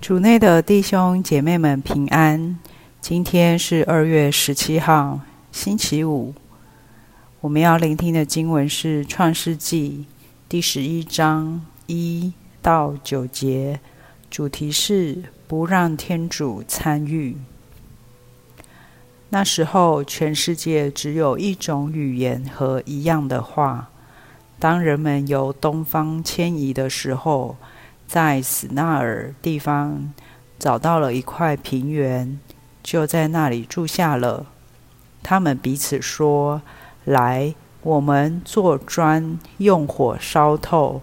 主内的弟兄姐妹们平安。今天是二月十七号，星期五。我们要聆听的经文是《创世纪》第十一章一到九节，主题是不让天主参与。那时候，全世界只有一种语言和一样的话。当人们由东方迁移的时候，在死纳尔地方找到了一块平原，就在那里住下了。他们彼此说：“来，我们做砖，用火烧透。”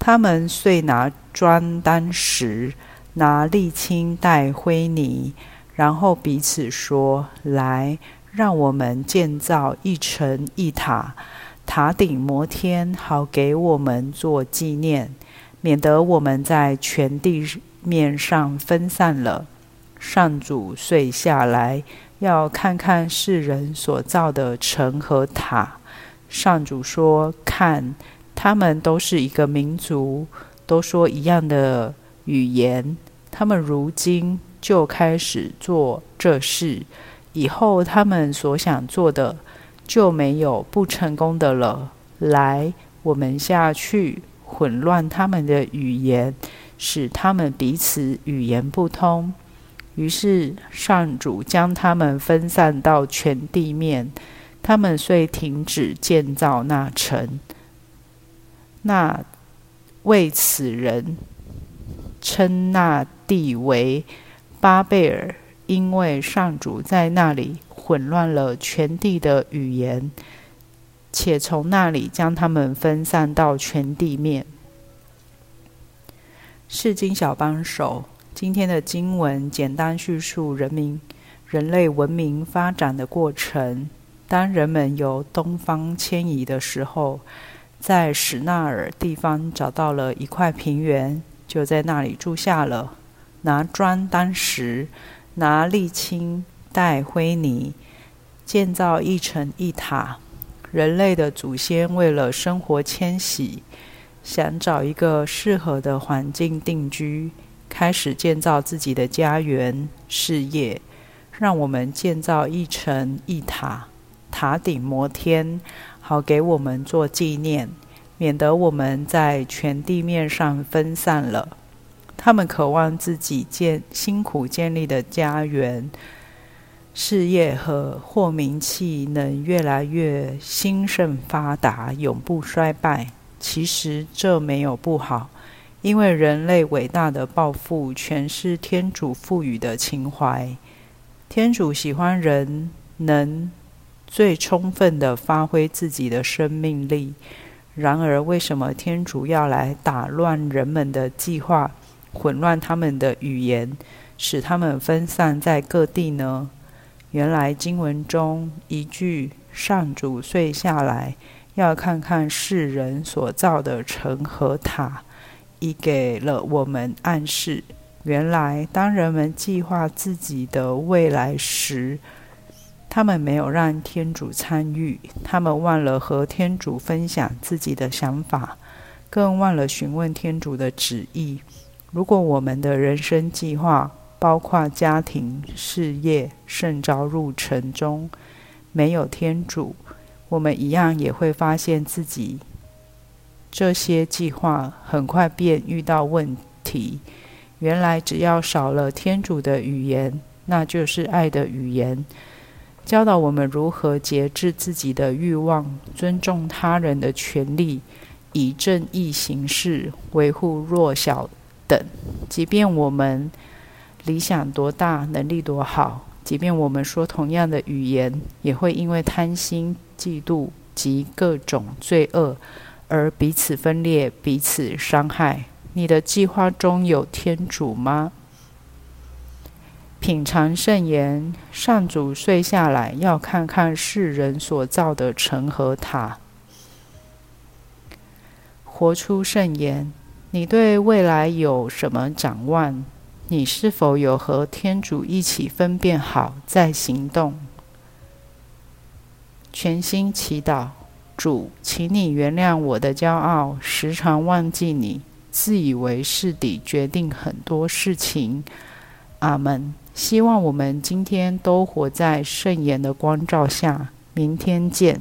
他们遂拿砖当石，拿沥青带灰泥，然后彼此说：“来，让我们建造一城一塔，塔顶摩天，好给我们做纪念。”免得我们在全地面上分散了。上主遂下来，要看看世人所造的城和塔。上主说：“看，他们都是一个民族，都说一样的语言。他们如今就开始做这事，以后他们所想做的就没有不成功的了。来，我们下去。”混乱他们的语言，使他们彼此语言不通。于是上主将他们分散到全地面，他们遂停止建造那城。那为此人称那地为巴贝尔，因为上主在那里混乱了全地的语言。且从那里将他们分散到全地面。世经小帮手，今天的经文简单叙述人民、人类文明发展的过程。当人们由东方迁移的时候，在史纳尔地方找到了一块平原，就在那里住下了。拿砖当石，拿沥青带灰泥，建造一城一塔。人类的祖先为了生活迁徙，想找一个适合的环境定居，开始建造自己的家园、事业。让我们建造一城一塔，塔顶摩天，好给我们做纪念，免得我们在全地面上分散了。他们渴望自己建辛苦建立的家园。事业和或名气能越来越兴盛发达，永不衰败。其实这没有不好，因为人类伟大的抱负全是天主赋予的情怀。天主喜欢人能最充分的发挥自己的生命力。然而，为什么天主要来打乱人们的计划，混乱他们的语言，使他们分散在各地呢？原来经文中一句“上主遂下来，要看看世人所造的城和塔”，已给了我们暗示：原来当人们计划自己的未来时，他们没有让天主参与，他们忘了和天主分享自己的想法，更忘了询问天主的旨意。如果我们的人生计划，包括家庭、事业、圣召入城中，没有天主，我们一样也会发现自己这些计划很快便遇到问题。原来，只要少了天主的语言，那就是爱的语言，教导我们如何节制自己的欲望，尊重他人的权利，以正义行事，维护弱小等。即便我们。理想多大，能力多好，即便我们说同样的语言，也会因为贪心、嫉妒及各种罪恶而彼此分裂、彼此伤害。你的计划中有天主吗？品尝圣言，上主睡下来，要看看世人所造的城和塔。活出圣言，你对未来有什么展望？你是否有和天主一起分辨好再行动？全心祈祷，主，请你原谅我的骄傲，时常忘记你，自以为是地决定很多事情。阿门。希望我们今天都活在圣言的光照下。明天见。